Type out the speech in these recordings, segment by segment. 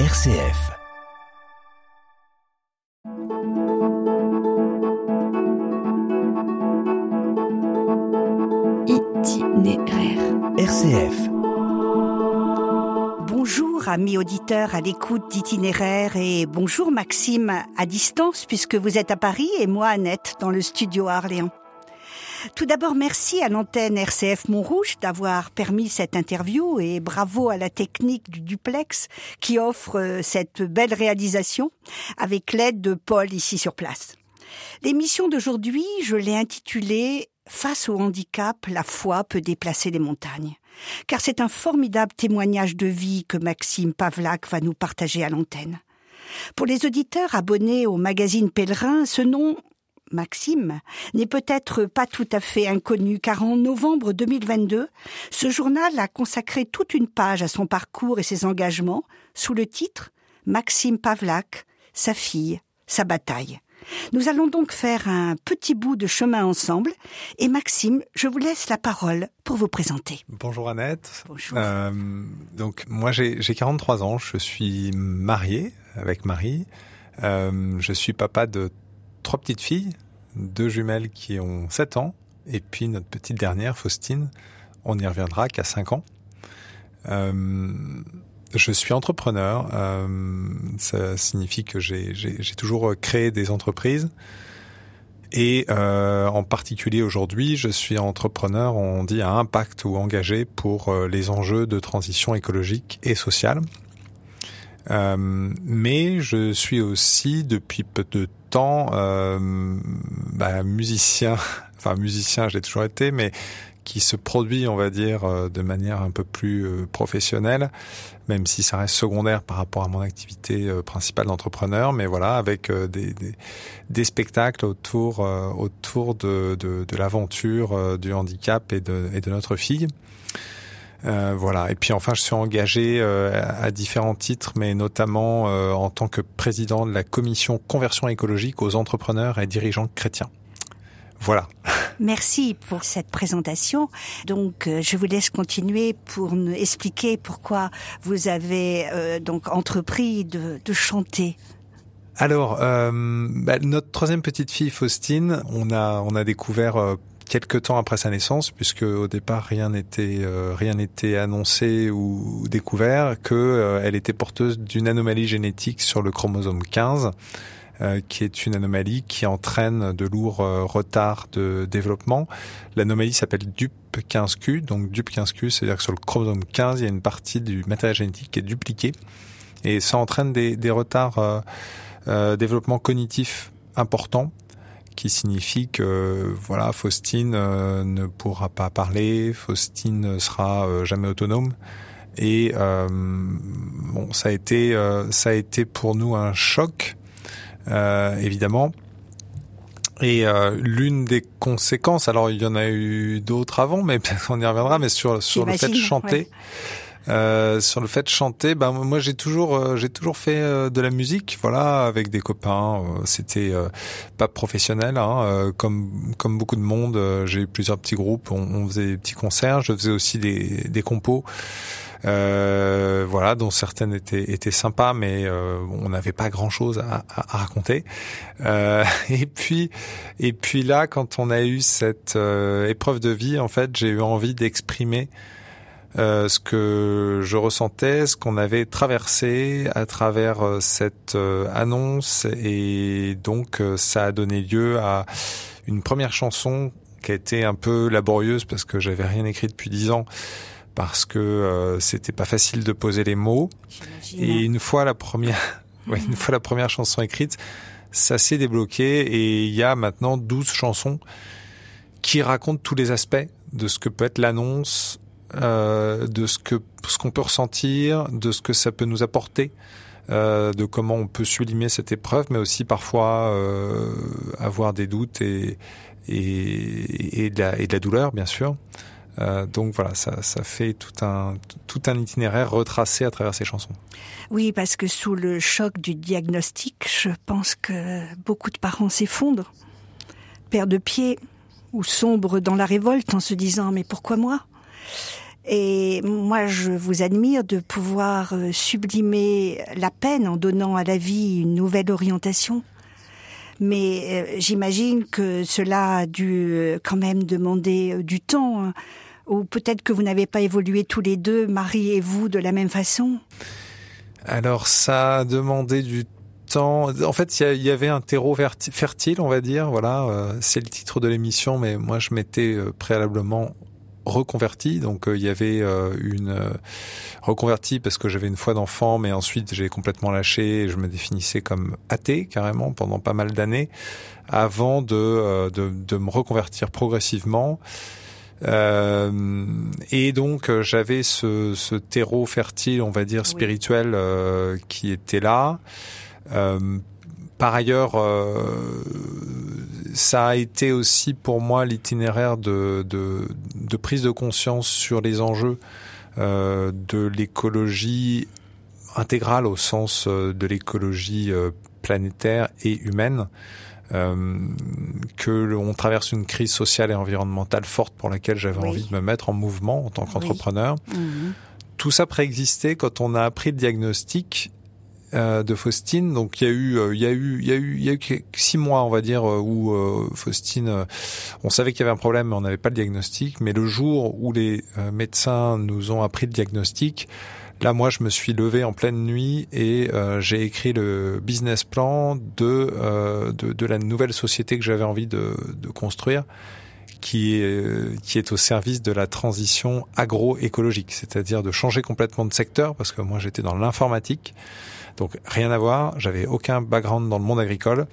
RCF. Itinéraire. RCF. Bonjour amis auditeurs à l'écoute d'itinéraire et bonjour Maxime à distance puisque vous êtes à Paris et moi Annette dans le studio à Orléans. Tout d'abord, merci à l'antenne RCF Montrouge d'avoir permis cette interview et bravo à la technique du duplex qui offre euh, cette belle réalisation avec l'aide de Paul ici sur place. L'émission d'aujourd'hui, je l'ai intitulée Face au handicap, la foi peut déplacer les montagnes. Car c'est un formidable témoignage de vie que Maxime Pavlak va nous partager à l'antenne. Pour les auditeurs abonnés au magazine Pèlerin, ce nom Maxime, n'est peut-être pas tout à fait inconnu car en novembre 2022, ce journal a consacré toute une page à son parcours et ses engagements sous le titre Maxime Pavlak, sa fille, sa bataille. Nous allons donc faire un petit bout de chemin ensemble et Maxime, je vous laisse la parole pour vous présenter. Bonjour Annette. Bonjour. Euh, donc moi j'ai j'ai 43 ans, je suis marié avec Marie. Euh, je suis papa de trois petites filles, deux jumelles qui ont 7 ans, et puis notre petite dernière, Faustine, on y reviendra, qui a 5 ans. Euh, je suis entrepreneur, euh, ça signifie que j'ai toujours créé des entreprises. Et euh, en particulier aujourd'hui, je suis entrepreneur, on dit à impact ou engagé pour euh, les enjeux de transition écologique et sociale. Mais je suis aussi depuis peu de temps euh, bah, musicien, enfin musicien j'ai toujours été, mais qui se produit, on va dire, euh, de manière un peu plus euh, professionnelle, même si ça reste secondaire par rapport à mon activité euh, principale d'entrepreneur, mais voilà, avec des, des, des spectacles autour autour de, de, de l'aventure du handicap et de, et de notre fille. Euh, voilà. Et puis enfin, je suis engagé euh, à différents titres, mais notamment euh, en tant que président de la commission conversion écologique aux entrepreneurs et dirigeants chrétiens. Voilà. Merci pour cette présentation. Donc, euh, je vous laisse continuer pour nous expliquer pourquoi vous avez euh, donc entrepris de, de chanter. Alors, euh, bah, notre troisième petite fille Faustine, on a on a découvert euh, quelques temps après sa naissance, puisque au départ rien n'était euh, rien n'était annoncé ou découvert, que euh, elle était porteuse d'une anomalie génétique sur le chromosome 15. euh, qui est une anomalie qui entraîne de lourds euh, retards de développement. L'anomalie s'appelle DUP15Q, donc DUP15Q, c'est-à-dire que sur le chromosome 15, il y a une partie du matériel génétique qui est dupliquée, et ça entraîne des, des retards euh, développement cognitif important qui signifie que voilà Faustine euh, ne pourra pas parler, Faustine ne sera euh, jamais autonome et euh, bon ça a été euh, ça a été pour nous un choc euh, évidemment et euh, l'une des conséquences alors il y en a eu d'autres avant mais on y reviendra mais sur sur le fait de chanter ouais. Euh, sur le fait de chanter, ben moi j'ai toujours euh, j'ai toujours fait euh, de la musique, voilà, avec des copains. euh, C'était euh, pas professionnel, hein, comme comme beaucoup de monde. j'ai eu plusieurs petits groupes, on, on faisait des petits concerts. Je faisais aussi des des compos. Euh, voilà, dont certaines étaient étaient sympas, mais euh, on n'avait pas grand chose à, à- raconter. Euh, et puis et puis là, quand on a eu cette épreuve de vie, en fait, j'ai eu envie d'exprimer euh, ce que je ressentais, ce qu'on avait traversé à travers euh, cette euh, annonce et donc ça a donné lieu à une première chanson qui a été un peu laborieuse parce que j'avais rien écrit depuis dix ans parce que euh, c'était pas facile de poser les mots. Et une fois la première ouais, une fois la première chanson écrite ça s'est débloqué et il y a maintenant 12 chansons qui racontent tous les aspects de ce que peut être l'annonce euh, de ce que ce qu'on peut ressentir, de ce que ça peut nous apporter, euh, de comment on peut sublimer cette épreuve, mais aussi parfois euh, avoir des doutes et et, et, de la, et de la douleur, bien sûr. Donc voilà, ça, ça fait tout un tout un itinéraire retracé à travers ces chansons. Oui, parce que sous le choc du diagnostic, je pense que beaucoup de parents s'effondrent, perdent de pied ou sombrent dans la révolte en se disant mais pourquoi moi? Et moi, je vous admire de pouvoir euh, sublimer la peine en donnant à la vie une nouvelle orientation. Mais euh, j'imagine que cela a dû euh, quand même demander du temps, hein. ou peut-être que vous n'avez pas évolué tous les deux, Marie et vous, de la même façon. Alors ça a demandé du temps. En fait, il y, avait un terreau fertile, on va dire. Voilà, c'est le titre de l'émission, mais moi je m'étais préalablement reconverti. Donc euh, il y avait euh, une euh, reconverti parce que j'avais une foi d'enfant, mais ensuite j'ai complètement lâché. Et je me définissais comme athée carrément pendant pas mal d'années, avant de, de, de me reconvertir progressivement. Euh, et donc j'avais ce, ce, terreau fertile, on va dire spirituel, euh, qui était là. Euh, par ailleurs, ça a été aussi pour moi l'itinéraire de, de, de, prise de conscience sur les enjeux euh, de l'écologie intégrale au sens euh, de l'écologie euh, planétaire et humaine. Euh, que l'on traverse une crise sociale et environnementale forte pour laquelle j'avais envie de me mettre en mouvement en tant qu'entrepreneur. Mhm. Tout ça préexistait quand on a appris le diagnostic de Faustine. Donc il y a eu, euh, il y a eu, il y a eu, il y a eu six mois, on va dire, euh, où Faustine, on savait qu'il y avait un problème, mais on n'avait pas le diagnostic. Mais le jour où les médecins nous ont appris le diagnostic, Là, moi, je me suis levé en pleine nuit et j'ai écrit le business plan de, de, de la nouvelle société que j'avais envie de, de, construire, qui est, qui est au service de la transition agroécologique, c'est-à-dire de changer complètement de secteur, parce que moi, j'étais dans l'informatique. Donc rien à voir, j'avais aucun background dans le monde agricole.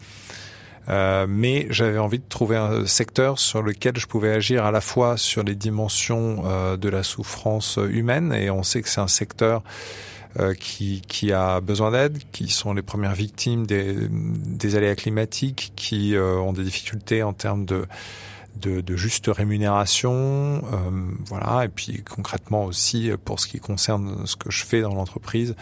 Euh, mais j'avais envie de trouver un secteur sur lequel je pouvais agir à la fois sur les dimensions euh, de la souffrance humaine, et on sait que c'est un secteur euh, qui, qui, a besoin d'aide, qui sont les premières victimes des, des aléas climatiques, qui euh, ont des difficultés en termes de, de, de juste rémunération, euh, voilà, et puis concrètement aussi pour ce qui concerne ce que je fais dans l'entreprise,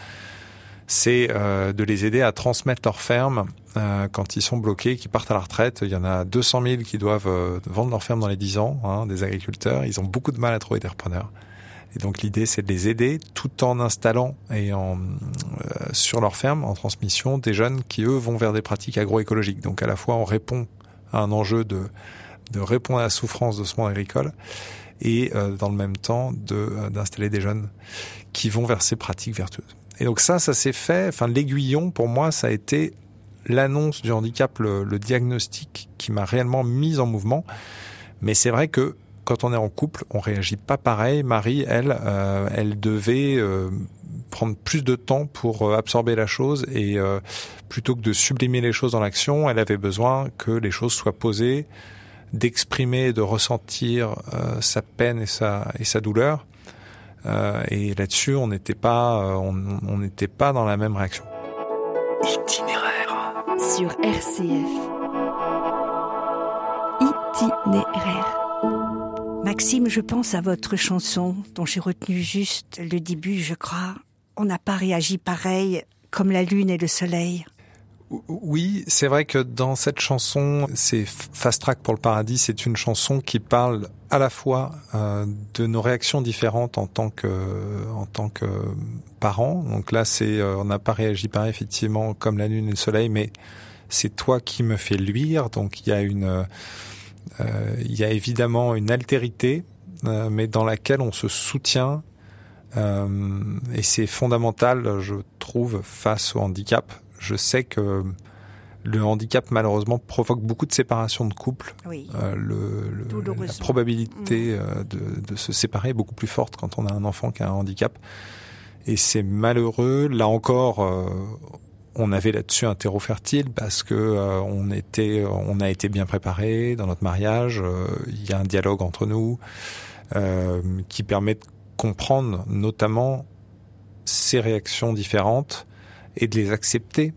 c'est euh, de les aider à transmettre leur ferme euh, quand ils sont bloqués, qui partent à la retraite. Il y en a 200 000 qui doivent euh, vendre leur ferme dans les 10 ans, hein, des agriculteurs. Ils ont beaucoup de mal à trouver des repreneurs. Et donc l'idée, c'est de les aider tout en installant et en, sur leur ferme, en transmission, des jeunes qui, eux, vont vers des pratiques agroécologiques. Donc à la fois, on répond à un enjeu de, de répondre à la souffrance de ce monde agricole et dans le même temps d'installer des jeunes qui vont vers ces pratiques vertueuses. Et donc ça, ça s'est fait. Enfin, l'aiguillon pour moi, ça a été l'annonce du handicap, le, diagnostic qui m'a réellement mis en mouvement. Mais c'est vrai que quand on est en couple, on réagit pas pareil. Marie, elle, euh, elle devait euh, prendre plus de temps pour euh, absorber la chose et plutôt que de sublimer les choses dans l'action, elle avait besoin que les choses soient posées, d'exprimer, de ressentir sa peine et sa et sa douleur. Euh, et là-dessus, on n'était pas, euh, on n'était pas dans la même réaction. Itinéraire sur RCF. Itinéraire. Maxime, je pense à votre chanson dont j'ai retenu juste le début, je crois. On n'a pas réagi pareil comme la lune et le soleil. Oui, c'est vrai que dans cette chanson, c'est Fast Track pour le paradis, c'est une chanson qui parle à la fois euh, de nos réactions différentes en tant que en tant que parents. Donc là, c'est euh, on n'a pas réagi pareil effectivement comme la lune et le soleil, mais c'est toi qui me fais luire. Donc il y a une euh, il y a évidemment une altérité, mais dans laquelle on se soutient. et c'est fondamental, je trouve, face au handicap je sais que le handicap malheureusement provoque beaucoup de séparations de couples. Euh, le, la probabilité mm. euh, de, de, se séparer est beaucoup plus forte quand on a un enfant qui a un handicap. Et c'est malheureux. Là encore, euh, on avait là-dessus un terreau fertile parce que euh, on était, on a été bien préparé dans notre mariage. Il y a un dialogue entre nous qui permet de comprendre notamment ces réactions différentes et de les accepter.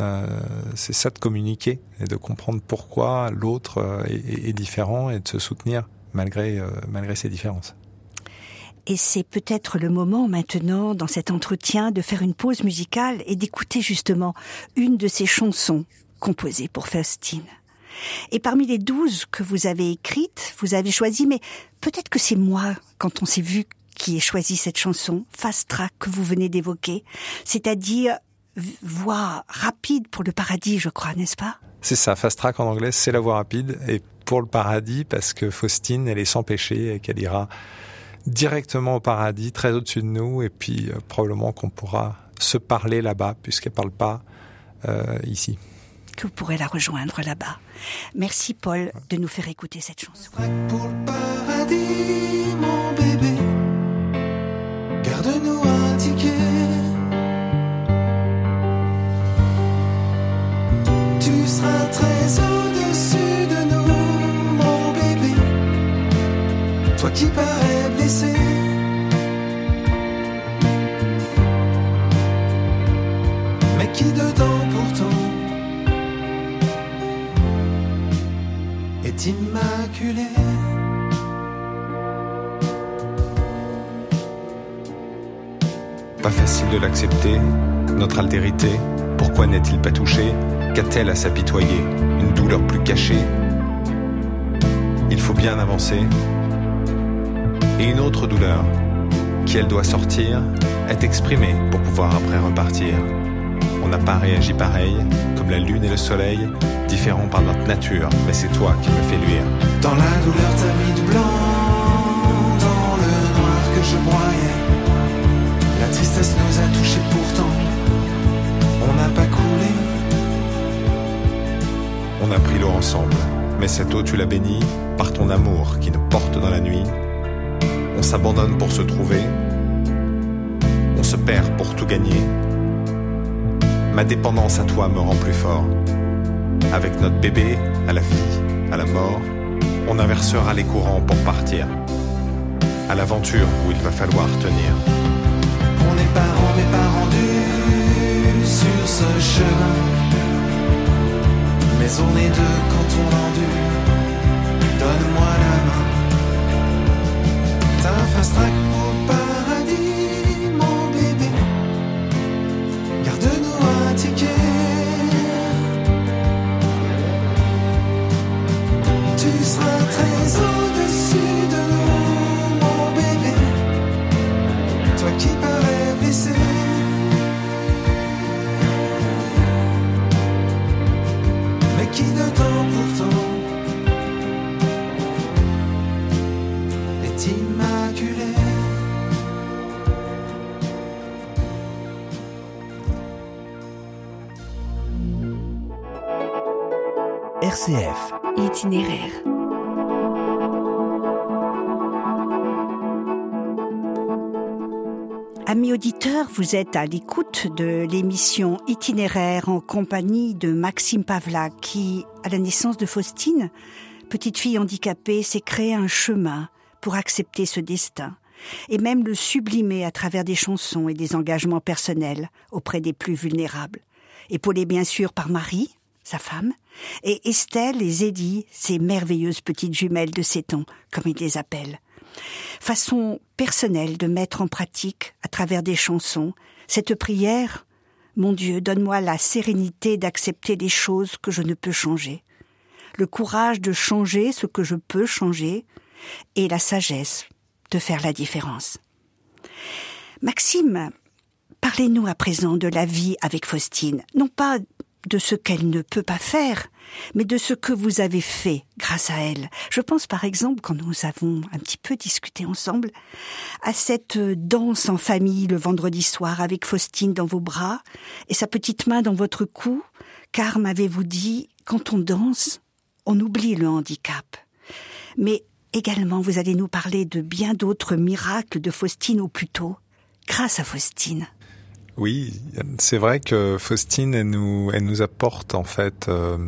Euh, c'est ça de communiquer et de comprendre pourquoi l'autre euh, est, différent et de se soutenir malgré, euh, malgré ses différences. Et c'est peut-être le moment maintenant, dans cet entretien, de faire une pause musicale et d'écouter justement une de ces chansons composées pour Faustine. Et parmi les douze que vous avez écrites, vous avez choisi, mais peut-être que c'est moi, quand on s'est vu qui ai choisi cette chanson, Fast Track, que vous venez d'évoquer, c'est-à-dire voix rapide pour le paradis, je crois, n'est-ce pas? C'est ça, Fast Track en anglais, c'est la voie rapide, et pour le paradis, parce que Faustine, elle est sans péché et qu'elle ira directement au paradis, très au-dessus de nous, et puis euh, probablement qu'on pourra se parler là-bas, puisqu'elle parle pas euh, ici. Que vous pourrez la rejoindre là-bas. Merci Paul de nous faire écouter cette chanson. Pour le paradis, Pourquoi n'est-il pas touché Qu'a-t-elle à s'apitoyer Une douleur plus cachée Il faut bien avancer. Et une autre douleur, qui elle doit sortir, est exprimée pour pouvoir après repartir. On n'a pas réagi pareil, comme la lune et le soleil, différents par notre nature, mais c'est toi qui me fais luire. Dans la douleur, t'as mis du blanc. Dans le noir que je broyais. La tristesse nous a touchés pourtant. On a pris l'eau ensemble, mais cette eau tu l'as bénie par ton amour qui nous porte dans la nuit. On s'abandonne pour se trouver, on se perd pour tout gagner. Ma dépendance à toi me rend plus fort. Avec notre bébé, à la vie, à la mort, on inversera les courants pour partir. À l'aventure où il va falloir tenir. On pas, on n'est pas rendu sur. Mais on est deux quand on endure. Donne-moi la main. T'as un fast track pour RCF. Itinéraire. Amis auditeurs, vous êtes à l'écoute de l'émission Itinéraire en compagnie de Maxime Pavlak qui, à la naissance de Faustine, petite fille handicapée, s'est créé un chemin pour accepter ce destin et même le sublimer à travers des chansons et des engagements personnels auprès des plus vulnérables. Épaulée bien sûr par Marie, sa femme, et Estelle et Zélie, ces merveilleuses petites jumelles de ans, comme il les appelle façon personnelle de mettre en pratique, à travers des chansons, cette prière Mon Dieu, donne-moi la sérénité d'accepter les choses que je ne peux changer, le courage de changer ce que je peux changer, et la sagesse de faire la différence. Maxime, parlez-nous à présent de la vie avec Faustine, non pas de ce qu'elle ne peut pas faire, mais de ce que vous avez fait grâce à elle. Je pense par exemple, quand nous avons un petit peu discuté ensemble, à cette danse en famille le vendredi soir avec Faustine dans vos bras et sa petite main dans votre cou, car m'avez-vous dit, quand on danse, on oublie le handicap. Mais également, vous allez nous parler de bien d'autres miracles de Faustine au plus tôt, grâce à Faustine. Oui, c'est vrai que Faustine, elle nous, elle nous apporte en fait euh,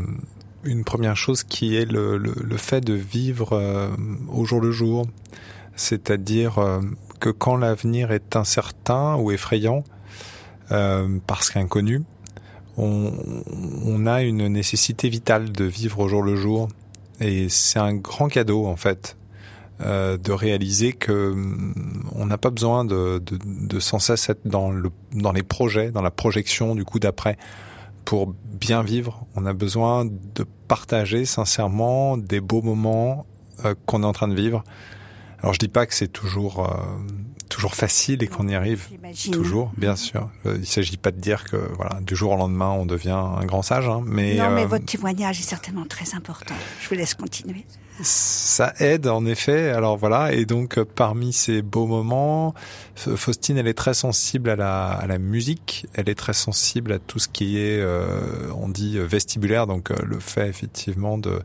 une première chose qui est le, le, fait de vivre euh, au jour le jour, c'est-à-dire euh, que quand l'avenir est incertain ou effrayant, parce qu'inconnu, on, on a une nécessité vitale de vivre au jour le jour, et c'est un grand cadeau en fait euh, de réaliser que hum, on n'a pas besoin de, de, de, sans cesse être dans, le, dans les projets, dans la projection du coup d'après pour bien vivre. On a besoin de partager sincèrement des beaux moments euh, qu'on est en train de vivre. Alors je dis pas que c'est toujours euh, toujours facile et qu'on y arrive toujours, bien sûr. Euh, Il s'agit pas de dire que voilà, du jour au lendemain, on devient un grand sage, hein, mais, non, mais euh, votre témoignage est certainement très important. Je vous laisse continuer. Ça aide en effet. Alors voilà, et donc euh, parmi ces beaux moments, Faustine, elle est très sensible à la, à la musique. Elle est très sensible à tout ce qui est, euh, on dit euh, vestibulaire, donc euh, le fait effectivement de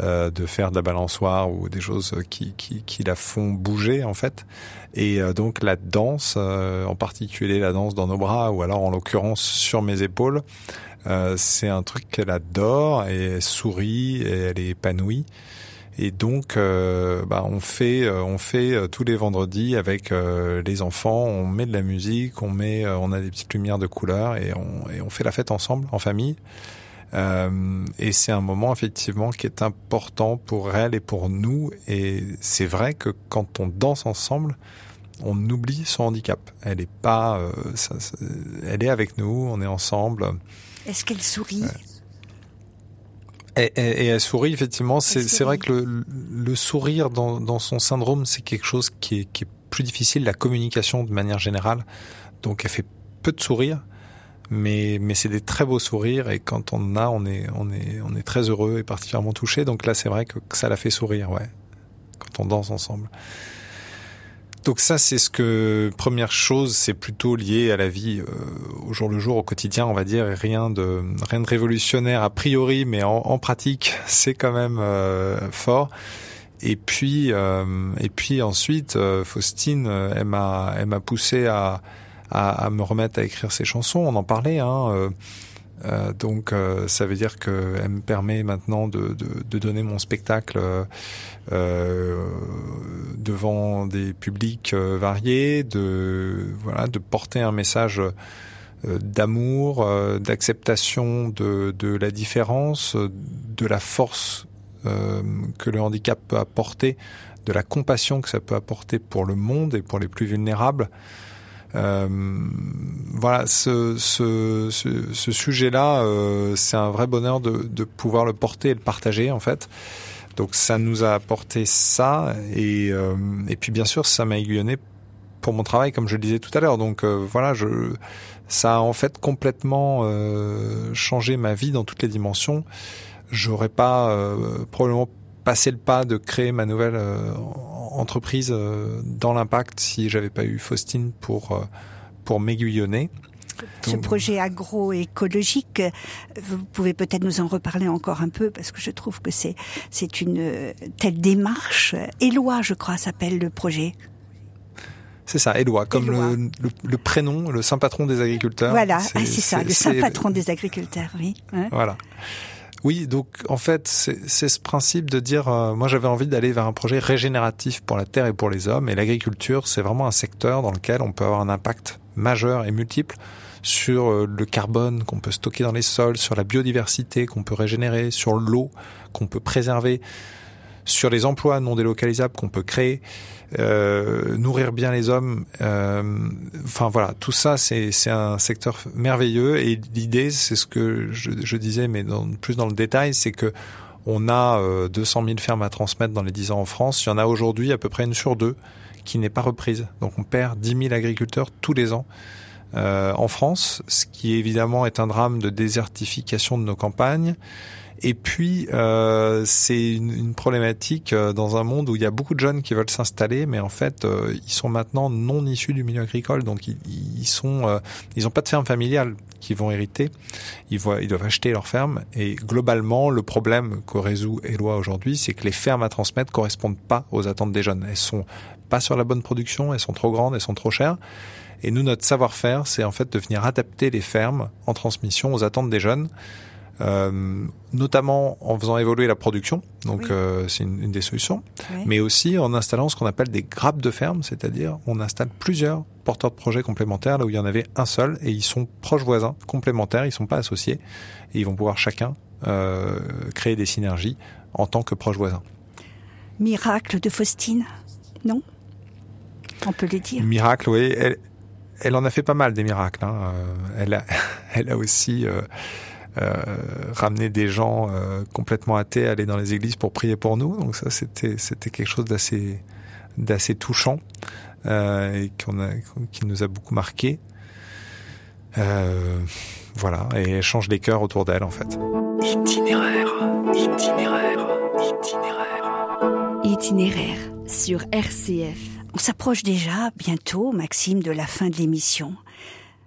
euh, de faire de la balançoire ou des choses qui, qui, qui la font bouger en fait. Et euh, donc la danse, en particulier la danse dans nos bras, ou alors en l'occurrence sur mes épaules, c'est un truc qu'elle adore et elle sourit et elle est épanouie. Et donc, euh, bah, on fait, euh, on fait euh, tous les vendredis avec euh, les enfants. On met de la musique, on met, on a des petites lumières de couleur et on, et on fait la fête ensemble en famille. Euh, et c'est un moment effectivement qui est important pour elle et pour nous. Et c'est vrai que quand on danse ensemble, on oublie son handicap. Elle est pas, euh, ça- ça- elle est avec nous, on est ensemble. Est-ce qu'elle sourit? Et, et- et elle sourit effectivement. C'est vrai que le, le sourire dans, dans son syndrome, c'est quelque chose qui est, qui est plus difficile. La communication de manière générale, donc elle fait peu de sourires, mais mais c'est des très beaux sourires. Et quand on en a, on est on est on est très heureux et particulièrement touché. Donc là, c'est vrai que, que ça la fait sourire, ouais, quand on danse ensemble. Donc ça, c'est ce que première chose, c'est plutôt lié à la vie euh, au jour le jour, au quotidien, on va dire, rien de rien de révolutionnaire a priori, mais en, en pratique, c'est quand même euh, fort. Et puis euh, et puis ensuite, euh, Faustine, euh, elle m'a elle m'a poussé à, à à me remettre à écrire ses chansons. On en parlait, hein. Euh, donc euh, ça veut dire que elle me permet maintenant de, de, de donner mon spectacle euh, devant des publics euh, variés, de voilà, de porter un message euh, d'amour, d'acceptation de, de la différence, de la force que le handicap peut apporter, de la compassion que ça peut apporter pour le monde et pour les plus vulnérables. Euh, voilà, ce, ce, ce, ce sujet-là, euh, c'est un vrai bonheur de, de pouvoir le porter et le partager en fait. Donc ça nous a apporté ça et, euh, et puis bien sûr ça m'a aiguillonné pour mon travail comme je le disais tout à l'heure. Donc euh, voilà, je, ça a en fait complètement euh, changé ma vie dans toutes les dimensions. J'aurais pas euh, probablement passé le pas de créer ma nouvelle entreprise euh, dans l'impact si j'avais pas eu Faustine pour euh, pour m'aiguillonner. Ce projet agroécologique, euh, vous pouvez peut-être nous en reparler encore un peu parce que je trouve que c'est c'est une telle démarche. Éloi, je crois, s'appelle le projet. C'est ça, Éloi, comme Éloi. Le, le, le prénom, le saint patron des agriculteurs. voilà, ah, c'est ça, le saint patron des agriculteurs, oui. Hein Voilà. Oui, donc en fait, c'est ce principe de dire, euh, moi j'avais envie d'aller vers un projet régénératif pour la terre et pour les hommes, et l'agriculture, c'est vraiment un secteur dans lequel on peut avoir un impact majeur et multiple sur euh, le carbone qu'on peut stocker dans les sols, sur la biodiversité qu'on peut régénérer, sur l'eau qu'on peut préserver, sur les emplois non délocalisables qu'on peut créer, euh, nourrir bien les hommes. euh, enfin voilà, tout ça c'est un secteur merveilleux et l'idée c'est ce que je, disais mais plus dans le détail, c'est que on a euh, 200 000 fermes à transmettre dans les 10 ans en France. Il y en a aujourd'hui à peu près une sur deux qui n'est pas reprise. Donc on perd 10 000 agriculteurs tous les ans. euh, en France, ce qui évidemment est un drame de désertification de nos campagnes. Et puis, euh, c'est une, une problématique euh, dans un monde où il y a beaucoup de jeunes qui veulent s'installer, mais en fait, euh, ils sont maintenant non issus du milieu agricole, donc ils, ils sont, euh, ils ont pas de ferme familiale qu'ils vont hériter. Ils, voient, ils doivent acheter leur ferme. Et globalement, le problème que résout Eloi aujourd'hui, c'est que les fermes à transmettre correspondent pas aux attentes des jeunes. Elles sont pas sur la bonne production, elles sont trop grandes, elles sont trop chères. Et nous, notre savoir-faire, c'est en fait de venir adapter les fermes en transmission aux attentes des jeunes. Euh, notamment en faisant évoluer la production, donc Oui. euh, c'est une, une des solutions, mais aussi en installant ce qu'on appelle des grappes de ferme, c'est-à-dire on installe plusieurs porteurs de projets complémentaires là où il y en avait un seul et ils sont proches voisins, complémentaires, ils sont pas associés et ils vont pouvoir chacun euh, créer des synergies en tant que proches voisins. Miracle de Faustine, non? On peut le dire. Miracle, oui. Elle, elle en a fait pas mal des miracles. Hein. Euh, Elle, a, elle a aussi euh, euh, ramené des gens euh, complètement athées à aller dans les églises pour prier pour nous. Donc ça, c'était c'était quelque chose d'assez d'assez touchant. et qu'on a, qui nous a beaucoup marqué. Euh, voilà, et elle change les cœurs autour d'elle en fait. Itinéraire, itinéraire, itinéraire. Itinéraire sur RCF. On s'approche déjà bientôt, Maxime, de la fin de l'émission.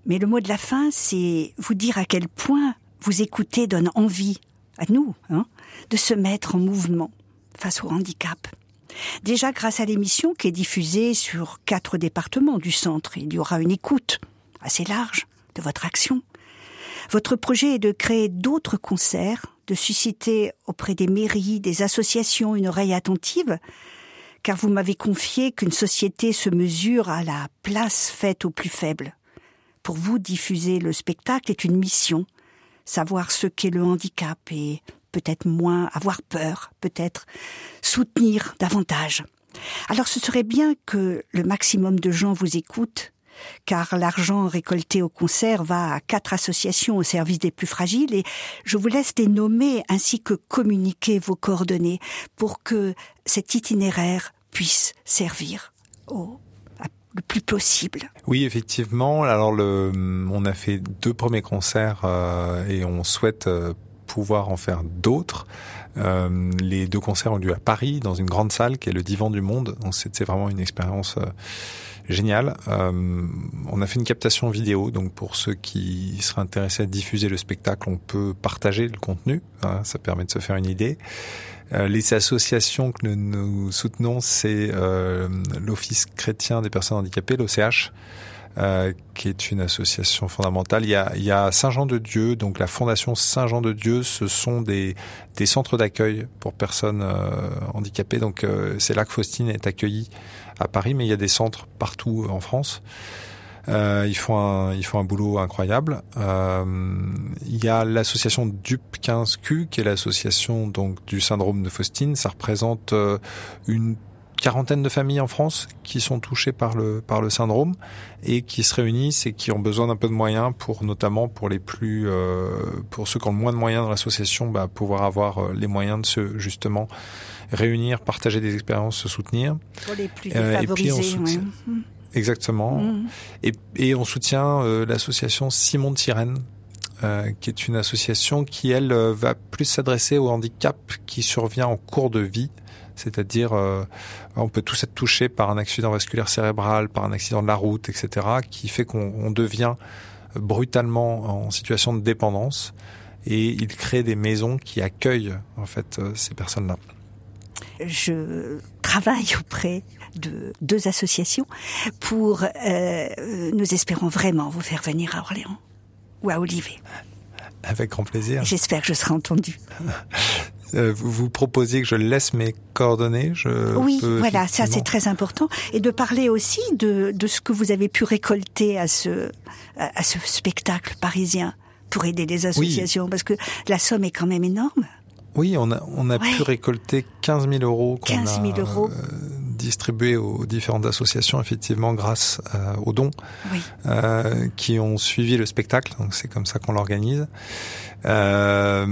Mais le mot de la fin, c'est vous dire à quel point vous écouter donne envie, à nous, hein, de se mettre en mouvement face au handicap. Déjà grâce à l'émission qui est diffusée sur quatre départements du centre, il y aura une écoute assez large de votre action. Votre projet est de créer d'autres concerts, de susciter auprès des mairies, des associations une oreille attentive, car vous m'avez confié qu'une société se mesure à la place faite aux plus faibles. Pour vous, diffuser le spectacle est une mission, savoir ce qu'est le handicap et peut-être moins avoir peur, peut-être soutenir davantage. Alors ce serait bien que le maximum de gens vous écoutent, car l'argent récolté au concert va à quatre associations au service des plus fragiles et je vous laisse les nommer ainsi que communiquer vos coordonnées pour que cet itinéraire puisse servir au le plus possible. Oui, effectivement. Alors, le, on a fait deux premiers concerts euh, et on souhaite euh, pouvoir en faire d'autres. Euh, les deux concerts ont lieu à Paris, dans une grande salle qui est le Divan du Monde. Donc, c'était vraiment une expérience euh, géniale. Euh, on a fait une captation vidéo, donc pour ceux qui seraient intéressés à diffuser le spectacle, on peut partager le contenu. Hein, ça permet de se faire une idée. Euh, les associations que nous, nous soutenons, c'est euh, l'Office chrétien des personnes handicapées, l'OCH, euh, qui est une association fondamentale. Il y a, a Saint-Jean-de-Dieu, donc la Fondation Saint-Jean-de-Dieu, ce sont des, des centres d'accueil pour personnes euh, handicapées. Donc euh, c'est là que Faustine est accueillie à Paris, mais il y a des centres partout en France. Euh, ils font un, ils font un boulot incroyable. Euh, il y a l'association DUP 15Q, qui est l'association donc du syndrome de Faustine. Ça représente euh, une quarantaine de familles en France qui sont touchées par le par le syndrome et qui se réunissent et qui ont besoin d'un peu de moyens pour notamment pour les plus euh, pour ceux qui ont le moins de moyens dans l'association bah, pouvoir avoir euh, les moyens de se justement réunir partager des expériences se soutenir Pour les plus Euh, et puis, on soutient- ouais. Exactement Mm. et, et on soutient euh, l'association Simon de Sirène, euh, qui est une association qui, elle, euh, va plus s'adresser au handicap qui survient en cours de vie. C'est-à-dire, euh, on peut tous être touchés par un accident vasculaire cérébral, par un accident de la route, etc., qui fait qu'on on devient brutalement en situation de dépendance. Et il crée des maisons qui accueillent en fait ces personnes-là. je travaille auprès de deux associations pour, euh, nous espérons vraiment vous faire venir à Orléans ou à Olivet. Avec grand plaisir. J'espère que je serai entendue. Euh, vous, vous proposiez que je laisse mes coordonnées. Je oui, peux voilà, ça c'est très important. Et de parler aussi de, de ce que vous avez pu récolter à ce, à ce spectacle parisien pour aider les associations, parce que la somme est quand même énorme. Oui, on a, on a Ouais. pu récolter 15 000 euros qu'on 15 000 a euros. euh, distribués aux différentes associations, effectivement, grâce euh, aux dons Oui. euh, qui ont suivi le spectacle. Donc c'est comme ça qu'on l'organise. Euh,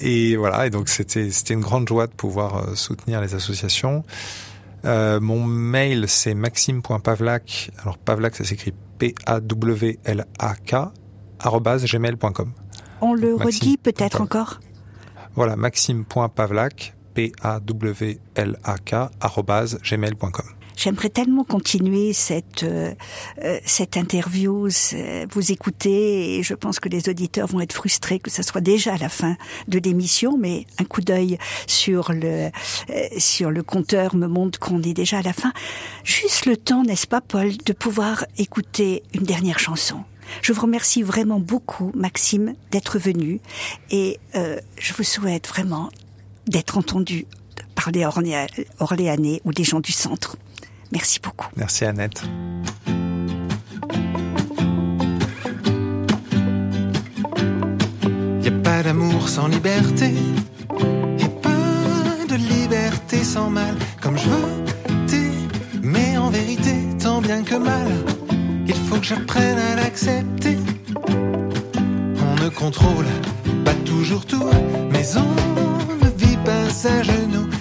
et voilà, et donc c'était c'était une grande joie de pouvoir euh, soutenir les associations. Euh, mon mail c'est maxime.pavlak. Alors Pavlak ça s'écrit P-A-W-L-A-K gmail.com. On le redit peut-être encore? Voilà, maxime.pavlak, P-A-W-L-A-K, arrobase gmail.com. J'aimerais tellement continuer cette euh, euh, cette interview, vous écouter, et je pense que les auditeurs vont être frustrés que ça soit déjà à la fin de l'émission, mais un coup d'œil sur le euh, sur le compteur me montre qu'on est déjà à la fin. Juste le temps, n'est-ce pas, Paul, de pouvoir écouter une dernière chanson. Je vous remercie vraiment beaucoup, Maxime, d'être venu, et euh, je vous souhaite vraiment d'être entendu par les Orléa- Orléanais ou les gens du centre. Merci beaucoup. Merci Annette. Y a pas d'amour sans liberté. Y a pas de liberté sans mal. Comme je veux t'aimer en vérité, tant bien que mal. Il faut que j'apprenne à l'accepter. On ne contrôle pas toujours tout, mais on ne vit pas à genoux.